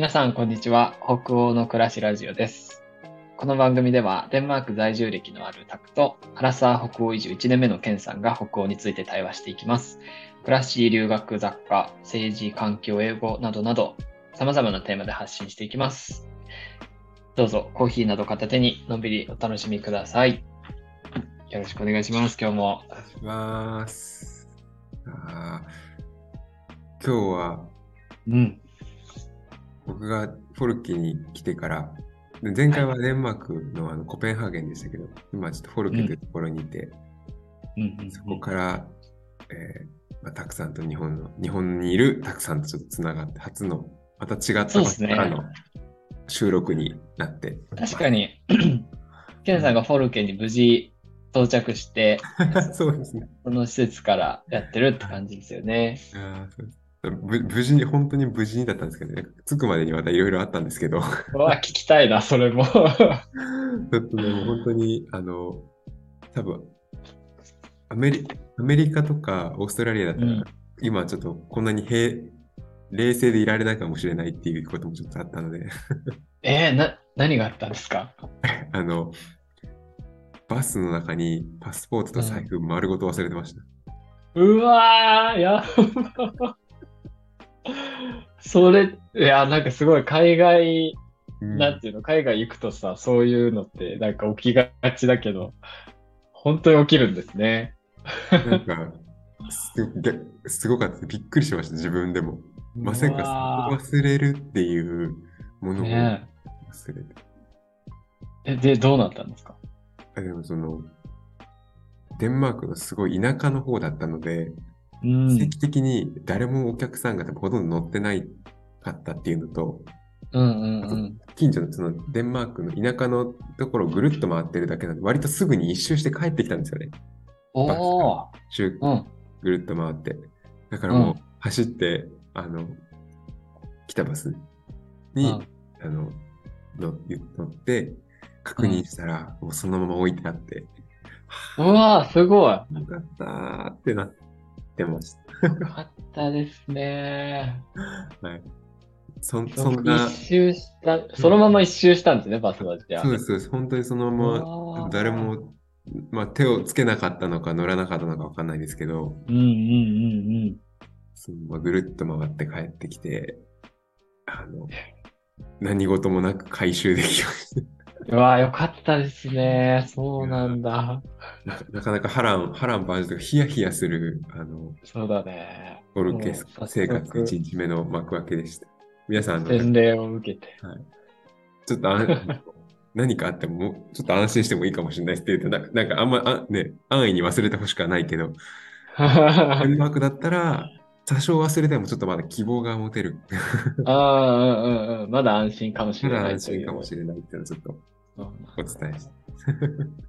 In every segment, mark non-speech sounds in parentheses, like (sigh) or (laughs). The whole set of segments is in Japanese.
皆さん、こんにちは。北欧の暮らしラジオです。この番組では、デンマーク在住歴のあるタクと、アラサー北欧移住1年目のケンさんが北欧について対話していきます。暮らし、留学、雑貨、政治、環境、英語などなど、様々なテーマで発信していきます。どうぞ、コーヒーなど片手にのんびりお楽しみください。よろしくお願いします。今日も。お願いします。今日はうん。僕がフォルケに来てから、で前回はデンマークのあのコペンハーゲンでしたけど、今ちょっとフォルケというところにいて、うん。うんそこから、えーまあ、たくさんと日本の、日本にいるたくさんとちょっとつながって、初の、また違った場そうですね。所からの収録になって、確かに、(laughs) ケンさんがフォルケに無事到着して、(laughs) そうですね。その施設からやってるって感じですよね。あーそうですぶ無事に、本当に無事にだったんですけどね、着くまでにまたいろいろあったんですけど、うわ、聞きたいな、それも。(laughs) ちょっとね、もう本当に、あの、多分アメリアメリカとかオーストラリアだったら、うん今ちょっとこんなに平冷静でいられないかもしれないっていうこともちょっとあったので、えー、な、何があったんですか？(laughs) あの、バスの中にパスポートと財布丸ごと忘れてました。うわー、やば。(laughs) それ、いや、なんかすごい海外、うんなんていうの、海外行くとさ、そういうのってなんか起きがちだけど、本当に起きるんですね。なんかすごかった。びっくりしました、自分でも。まさうかわ忘れるっていうものを忘れて。え、で、どうなったんですか？あでもその、デンマークのすごい田舎の方だったので、うん。奇跡的に誰もお客さんがほとんど乗ってないかったっていうのと、うんうんうん。近所のそのデンマークの田舎のところをぐるっと回ってるだけなんで、割とすぐに一周して帰ってきたんですよね。おー。周うん。ぐるっと回って。だからもう走って、あの、来たバスに、うんあの、の乗って、確認したら、もうそのまま置いてあって、うわー、すごい。よかったーってなってました。よかったですね。はい。そんそんな、一周した、そのまま一周したんですね、バスはじゃあ。そうです、そうです。本当にそのまうま、誰も、まあ、手をつけなかったのか乗らなかったのかわかんないですけど、うんうんうんそのままぐるっと回って帰ってきて、あの、何事もなく回収できましうん。うわー、よかったですね。そうなんだ。た。なかなかなか波乱、波乱万丈とかヒヤヒヤする、あの、そうだね。オルケスもう早速生活1日目の幕開けでした。皆さん、あの洗礼を受けて。ちょっとあん (laughs) 何かあってもちょっと安心してもいいかもしれないって言うと、ななんかあんま、あね、安易に忘れてほしくはないけど、デンマークだったら、多少忘れてもちょっとまだ希望が持てる。ああ、うんうんうん。まだ安心かもしまれだないという安心かもしれないっていうのをちょっとお伝えして。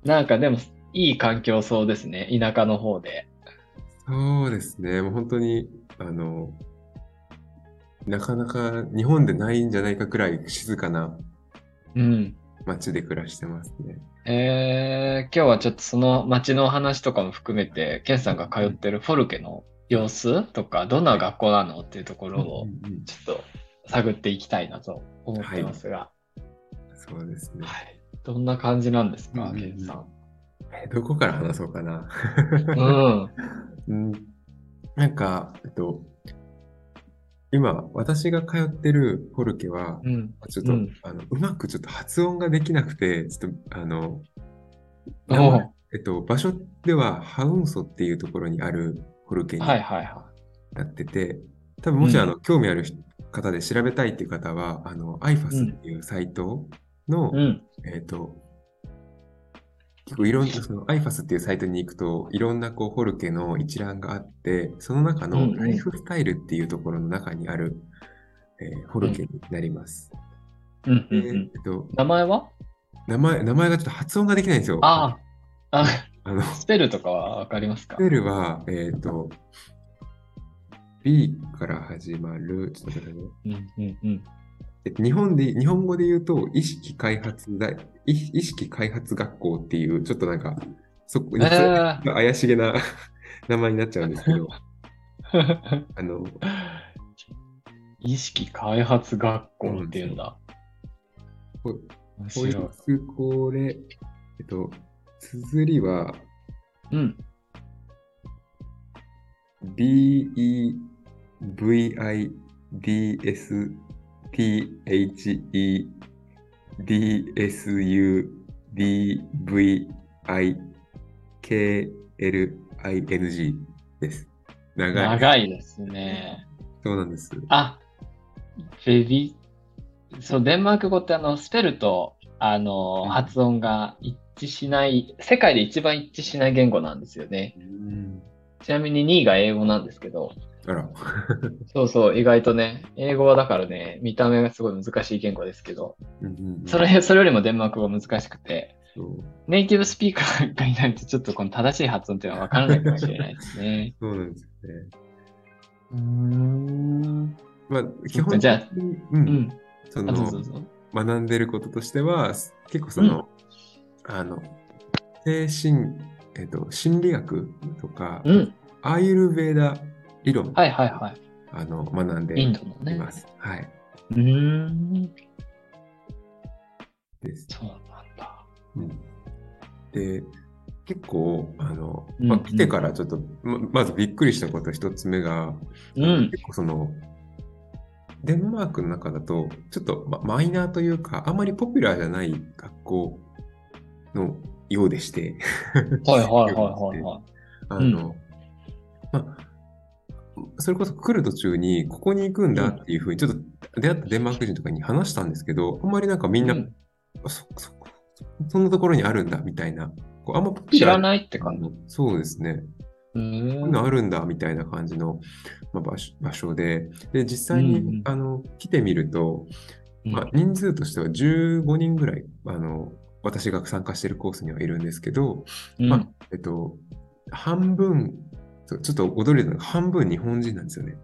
なんかでも、いい環境そうですね。田舎の方で。そうですね、もう本当に、あの、なかなか日本でないんじゃないかくらい静かなうん。街で暮らしてますね。えー、今日はちょっとその街の話とかも含めて、ケンさんが通ってるフォルケの様子とか、どんな学校なのっていうところをうんうんちょっと探っていきたいなと思ってますが、そうですね。はい。どんな感じなんですか、うんうんうんケンさん。えどこから話そうかな。うん。(laughs) うん、なんか、えっと、今、私が通ってるフォルケは、うん。ちょっと、うんあのうまくちょっと発音ができなくて、ちょっと、あの、えっと、場所ではハウンソっていうところにあるフォルケにはいはいはなってて、多分もし、うんあの興味ある方で調べたいっていう方は、あの、IFAS っていうサイトの、い。うん。えっと、結構いろんな、その IFAS っていうサイトに行くと、いろんなこうフォルケの一覧があって、その中うんうんのライフスタイルっていうところの中にある、えーフォルケになります。うん。えっと、名前は？名前、名前がちょっと発音ができないんですよ。ああ、あ、あの、スペルとかはわかりますか？スペルは、えっ、と、B から始まる、ちょっと待ってくださいね。うんうんうん。えっと日本で、日本語で言うと、意識開発大、意意識開発学校っていう、ちょっとなんか、そこに、えー怪しげな (laughs) 名前になっちゃうんですけど、(laughs) あの、意識開発学校っていうんだ。こいこれ、えっと、綴りは、うん。B-E-V-I-D-S-T-H-E-D-V-I-K-L-I-N-G です。長い。長いですね。そうなんです。あ、ベビそう、デンマーク語ってあの、スペルと、あの、うん発音が一致しない、世界で一番一致しない言語なんですよね。うんちなみに2位が英語なんですけど、あら。(laughs) そうそう、意外とね、英語はだからね、見た目がすごい難しい言語ですけど、それ、それよりもデンマーク語難しくて、ネイティブスピーカーがいないとちょっとこの正しい発音っていうのはわからないかもしれないですね。そうなんですよね。うーん。まあ、基本じゃあ的に、う、うんん。その。学んでることとしては、結構その、あの、精神、えっと、心理学とか、うん。アーユルベーダ理論、はいはいはい。あの学んでい。ます。はい。うーん。です。そうなんだ。うんで、結構、あの、うんまあ、来てからちょっと、ままずびっくりしたこと一つ目が、うん。結構その、デンマークの中だと、ちょっと、ま、マイナーというか、あまりポピュラーじゃない学校のようでして、(laughs) はいはいはいはいはい。あの、まあ、それこそ来る途中に、ここに行くんだっていうふうに、ちょっと出会ったデンマーク人とかに話したんですけど、あんまりなんかみんな、うんあそそそんなところにあるんだみたいな、こうあんま知らないって感じ。そうですね。うこういう。のあるんだみたいな感じの、まあ、場所場所で、で、実際に、うんうんあの来てみると、うんまあ、人数としては15人ぐらい、あの、私が参加しているコースにはいるんですけど、うんまあ、えっと、半分、ちょっと驚いたのが半分日本人なんですよね。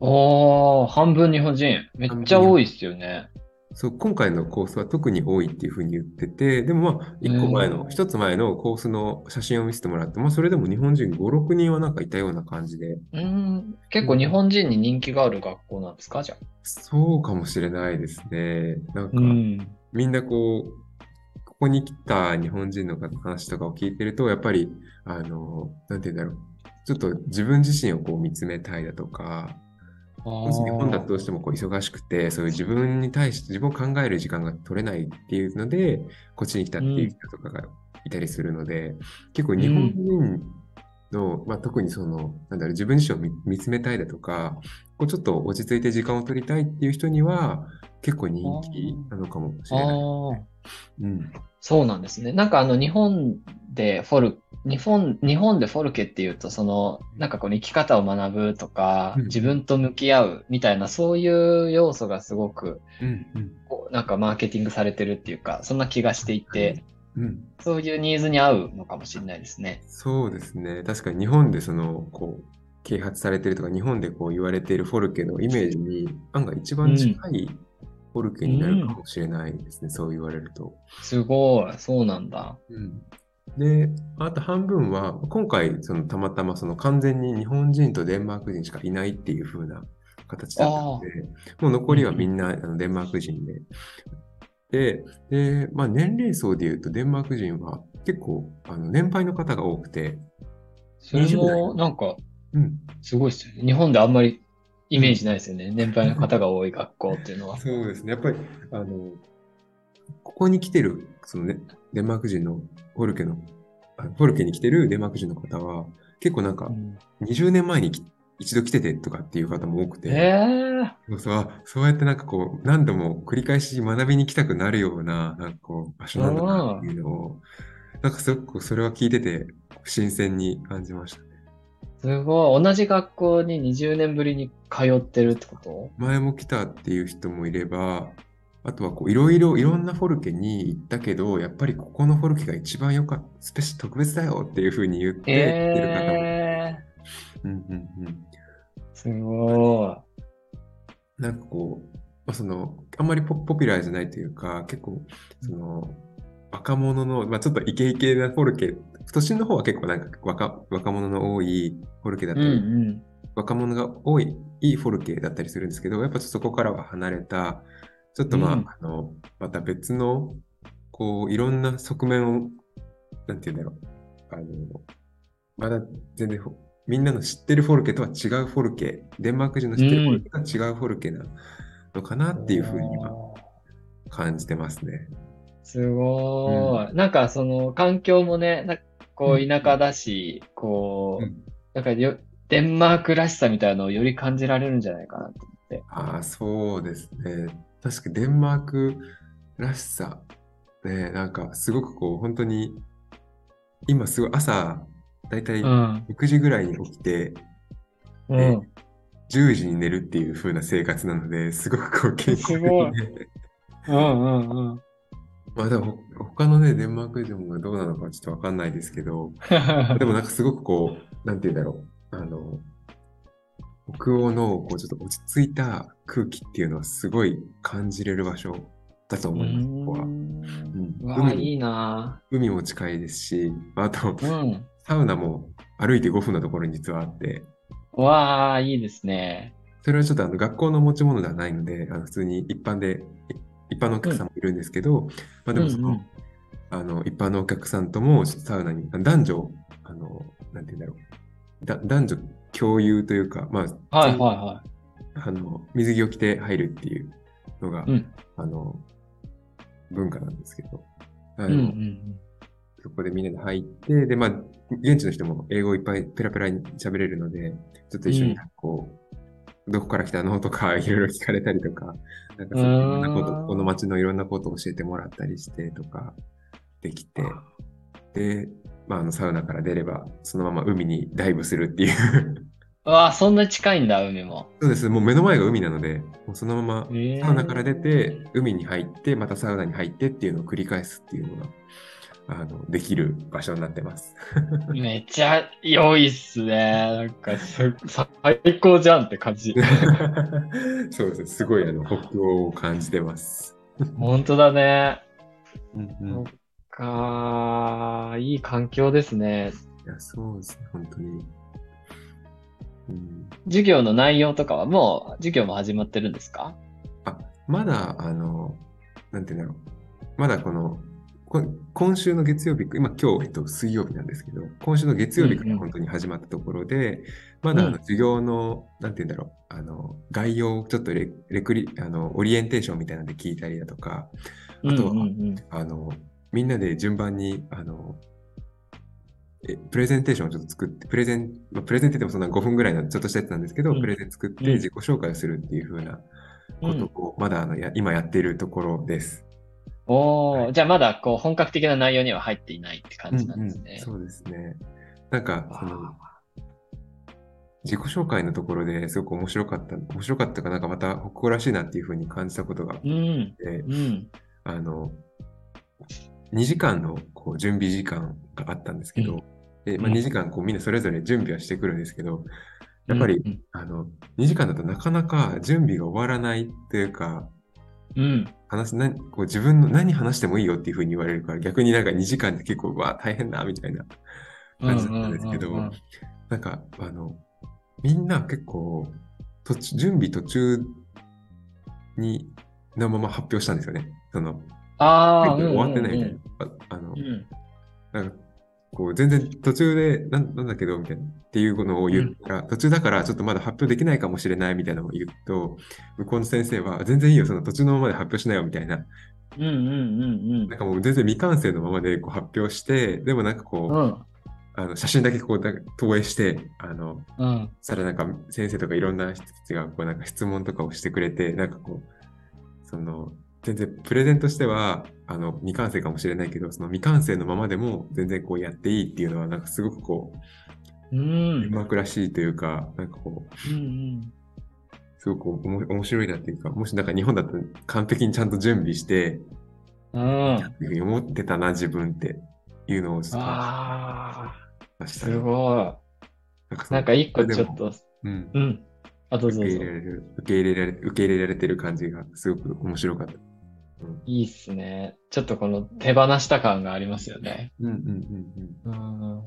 おー、半分日本人。めっちゃ多いっすよね。そう、今回のコースは特に多いっていうふうに言ってて、でもまあ、一個前の、うん一つ前のコースの写真を見せてもらって、まあ、それでも日本人5、6人はなんかいたような感じで、うーん。結構日本人に人気がある学校なんですか？じゃあ。そうかもしれないですね。なんか、ん。みんなこう、ここに来た日本人の方の話とかを聞いてると、やっぱり、あの、なんて言うんだろう。ちょっと自分自身をこう見つめたいだとか、もし日本だとどうしてもこう忙しくて、そういう自分に対して自分を考える時間が取れないっていうので、こっちに来たっていう人とかがいたりするので、結構日本人の、まあ、特にその、なんだろう、自分自身を見見つめたいだとか、こうちょっと落ち着いて時間を取りたいっていう人には、結構人気なのかもしれない。あーうん。そうなんですね。なんかあの日本でフォル、日本、日本でフォルケっていうと、その、なんかこの生き方を学ぶとか、うん自分と向き合うみたいな、そういう要素がすごく、うん。うん。なんかマーケティングされてるっていうか、そんな気がしていて、うん。そういうニーズに合うのかもしれないですね。そうですね。確かに日本でその、こう、啓発されてるとか、日本でこう言われているフォルケのイメージに、案外一番近いフォルケになるかもしれないですね。そう言われると。すごい、そうなんだ。うん。で、あと半分は、今回、そのたまたまその完全に日本人とデンマーク人しかいないっていう風な形だったので、もう残りはみんなあのデンマーク人で。で、で、まあ年齢層で言うとデンマーク人は結構あの年配の方が多くて、それ20代も、なんか、うん、すごいですよね。日本であんまりイメージないですよね。年配の方が多い学校っていうのは。(laughs) そうですね。やっぱり、あの、ここに来てる、そのね、デンマーク人のフォルケの、あフォルケに来てるデンマーク人の方は、結構なんかう、ん20年前にき一度来ててとかっていう方も多くて、ええそうそうあそうやってなんかこう、何度も繰り返し学びに来たくなるような、なんかこう、場所なんだなっていうのを、なんかすごくそれは聞いてて、新鮮に感じましたね。すごい。同じ学校に20年ぶりに通ってるってこと？前も来たっていう人もいれば、あとはこういろいろいろんなフォルケに行ったけど、やっぱりここのフォルケが一番良かった、スペシ特別だよっていうふうに言って来てる方も。ええうんうんうん。すごなんかこう、まあ、その、あんまりポポピュラーじゃないというか、結構、その、若者の、まあ、ちょっとイケイケなフォルケ、都心の方は結構なんか若若者の多いフォルケだっい。うんたり、うん。若者が多い、いいフォルケだったりするんですけど、やっぱそこからは離れた、ちょっとまあ、うんあの、また別の、こう、いろんな側面を、なんて言うんだろう。あの、まだ全然ほ、みんなの知ってるフォルケとは違うフォルケ、デンマーク人の知ってるフォルケとは違うフォルケなのかなっていうふうに今感じてますね。すごい。なんかその環境もね、なんかこう田舎だし、こう、うんなんかよ、デンマークらしさみたいなのをより感じられるんじゃないかなと思って。ああ、そうですね。確かデンマークらしさ。ね、なんかすごくこう、本当に、今すごい朝、だいたいうん。6時ぐらいに起きて、うん。10時に寝るっていう風な生活なので、すごくこう健康で。うんうんうん。まあでも、ほ他のね、デンマーク人がどうなのかちょっとわかんないですけど、(laughs) でもなんかすごくこう、なんて言うんだろう。あの、北欧のこうちょっと落ち着いた空気っていうのはすごい感じれる場所だと思います、ここは。うん海もいいな海も近いですし、あと、うん。サウナも歩いて5分のところに実はあって、わあ、いいですね。それはちょっとあの学校の持ち物ではないので、あの普通に一般で、い一般のお客さんもいるんですけど、まあでもその、うんうんあの、一般のお客さんともサウナに、男女、あの、なんて言うんだろう。だ男女共有というか、まあ、はいはいはあの、水着を着て入るっていうのが、い。うん。あの、文化なんですけど、あのうんうんそこでみんなで入って、で、まあ、現地の人も英語をいっぱいペラペラに喋れるので、ちょっと一緒にうんこう、どこから来たの？とか、(laughs) いろいろ聞かれたりとか、なんかそういろんなこと、この街のいろんなことを教えてもらったりしてとか、できて、で、まあ、あの、サウナから出れば、そのまま海にダイブするっていう。うわあ、そんな近いんだ、海も。そうです。もう目の前が海なので、もうそのままえーサウナから出て、海に入って、またサウナに入ってっていうのを繰り返すっていうのが、あの、できる場所になってます。めっちゃ良いっすね。なんかす、最高じゃんって感じ。(laughs) そうですね。すごい、あの、北欧を感じてます。本当だね。うんうん。そっかー、いい環境ですね。いや、そうですね。本当に。うん。授業の内容とかはもう、授業も始まってるんですか？あ、まだ、あの、なんていうんだろう。まだこの、こ今週の月曜日、今今日、えっと、水曜日なんですけど、今週の月曜日かうんうん。ら本当に始まったところで、まだあうん。の授業の、なんていうんだろう、あの、概要をちょっとレレクリ、あの、オリエンテーションみたいなので聞いたりだとか、あとはうんうんあの、みんなで順番に、あの、えプレゼンテーションをちょっと作って、プレゼン、まあ、プレゼンって言ってもそんな5分ぐらいのちょっとしたやつなんですけど、うん。プレゼン作っうん。て自己紹介をするっていう風なうん。うん。ことを、まだあのや今やっているところです。おー、じゃあまだこう本格的な内容には入っていないって感じなんですうんうんね。そうですね。なんか、そのわ、自己紹介のところですごく面白かった、面白かったかなんかまた北欧らしいなっていう風に感じたことがあっーうん、て、うん、あの、2時間のこう準備時間があったんですけど、うん。でまあ、うん。2時間こうみんなそれぞれ準備はしてくるんですけど、やっぱり、うん。あの、2時間だとなかなか準備が終わらないっていうか、うん、話なこう自分の何話してもいいよっていう風に言われるから、逆になんか2時間で結構、うわ、大変だ、みたいなうん、感じだったんですけど、うんうんうんなんか、あの、みんな結構、途中準備途中に、のまま発表したんですよね。その、ああ、終わってないみたいうんな。ああのうん、うんなんか、こう、全然途中で、なんなんだけど、みたいな、っていうのを言ったら、途中だからちょっとまだ発表できないかもしれないみたいなのを言うと、向こうの先生は、全然いいよ、その途中のままで発表しないよ、みたいな。うん、うん、うんなんかもう全然未完成のままでこう発表して、でもなんかこう、うん、あの写真だけこうだ投影して、あの、うん、そしたらなんか先生とかいろんな人たちがこうなんか質問とかをしてくれて、なんかこう、その、全然プレゼンとしては、あの、未完成かもしれないけど、その未完成のままでも全然こうやっていいっていうのは、なんかすごくこう、うん、デンマークらしいというか、なんかこう、うん、すごくおも面白いなっていうか、もしなんか日本だと完璧にちゃんと準備して、うん。っていうふうに思ってたな、自分っていうのをちょっと感ああ、すごい。なんか一個ちょっと、うん。うん。あ、どうぞどうぞ受け入れ。られる、受け入れられ、受け入れられてる感じがすごく面白かった。うん、いいっすね。ちょっとこの手放した感がありますよね。うん、うん、うん、うん。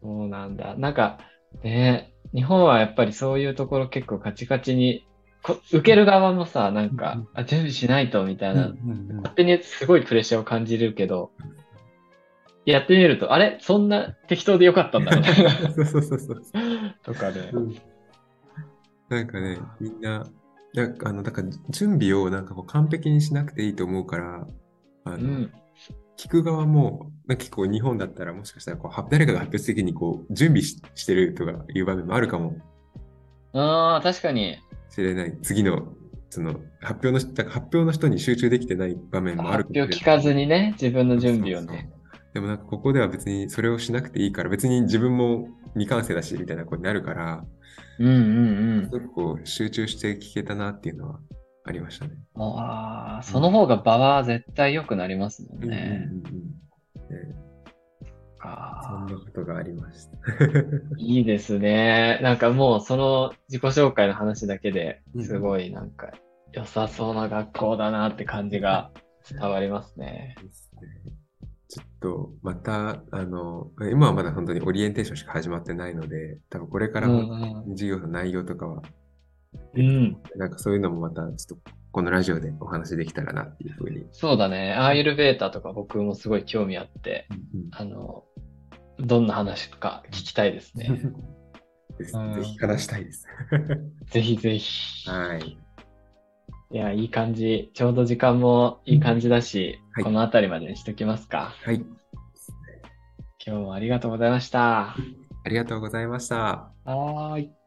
そうなんだ。なんか、ね、日本はやっぱりそういうところ結構カチカチに、こ受ける側もさ、なんか、うんあ、準備しないとみたいな、うんうん勝手にすごいプレッシャーを感じるけど、やってみると、あれ？そんな適当でよかったんだみたいな。(laughs) そうそうそうそう。とかで。なんかね、みんな、なんかあの、だから準備をなんかこう完璧にしなくていいと思うから、あの、うん。聞く側も、なんか結構日本だったらもしかしたらこうは誰かが発表する時にこう準備ししてるとかいう場面もあるかもああ、確かに。しれない。次の、その発表の発表の人に集中できてない場面もある発表聞かずにね、自分の準備をね。でもなんかここでは別にそれをしなくていいから、別に自分も未完成だしみたいなことになるから、うんうんすごくこう集中して聞けたなっていうのはありましたね。うん。ああ、その方が場は絶対良くなりますもんね。うんうんうんうんねそんなことがありました。(laughs) いいですね。なんかもうその自己紹介の話だけでうんすごいなんか良さそうな学校だなって感じが伝わりますね。ですねちょっとまた、あの、今はまだ本当にオリエンテーションしか始まってないので、多分これからうんも授業の内容とかは、うん。なんかそういうのもまたちょっとこのラジオでお話できたらなっていうふうに。そうだね。アーユルベータとか僕もすごい興味あって、あの、どんな話か聞きたいですね。(laughs) ぜひ話したいです。ぜひぜひ。(laughs) はい。いや、いい感じ。ちょうど時間もいい感じだし、はいこの辺りまでにしときますか。はい。今日もありがとうございました。ありがとうございました。はーい。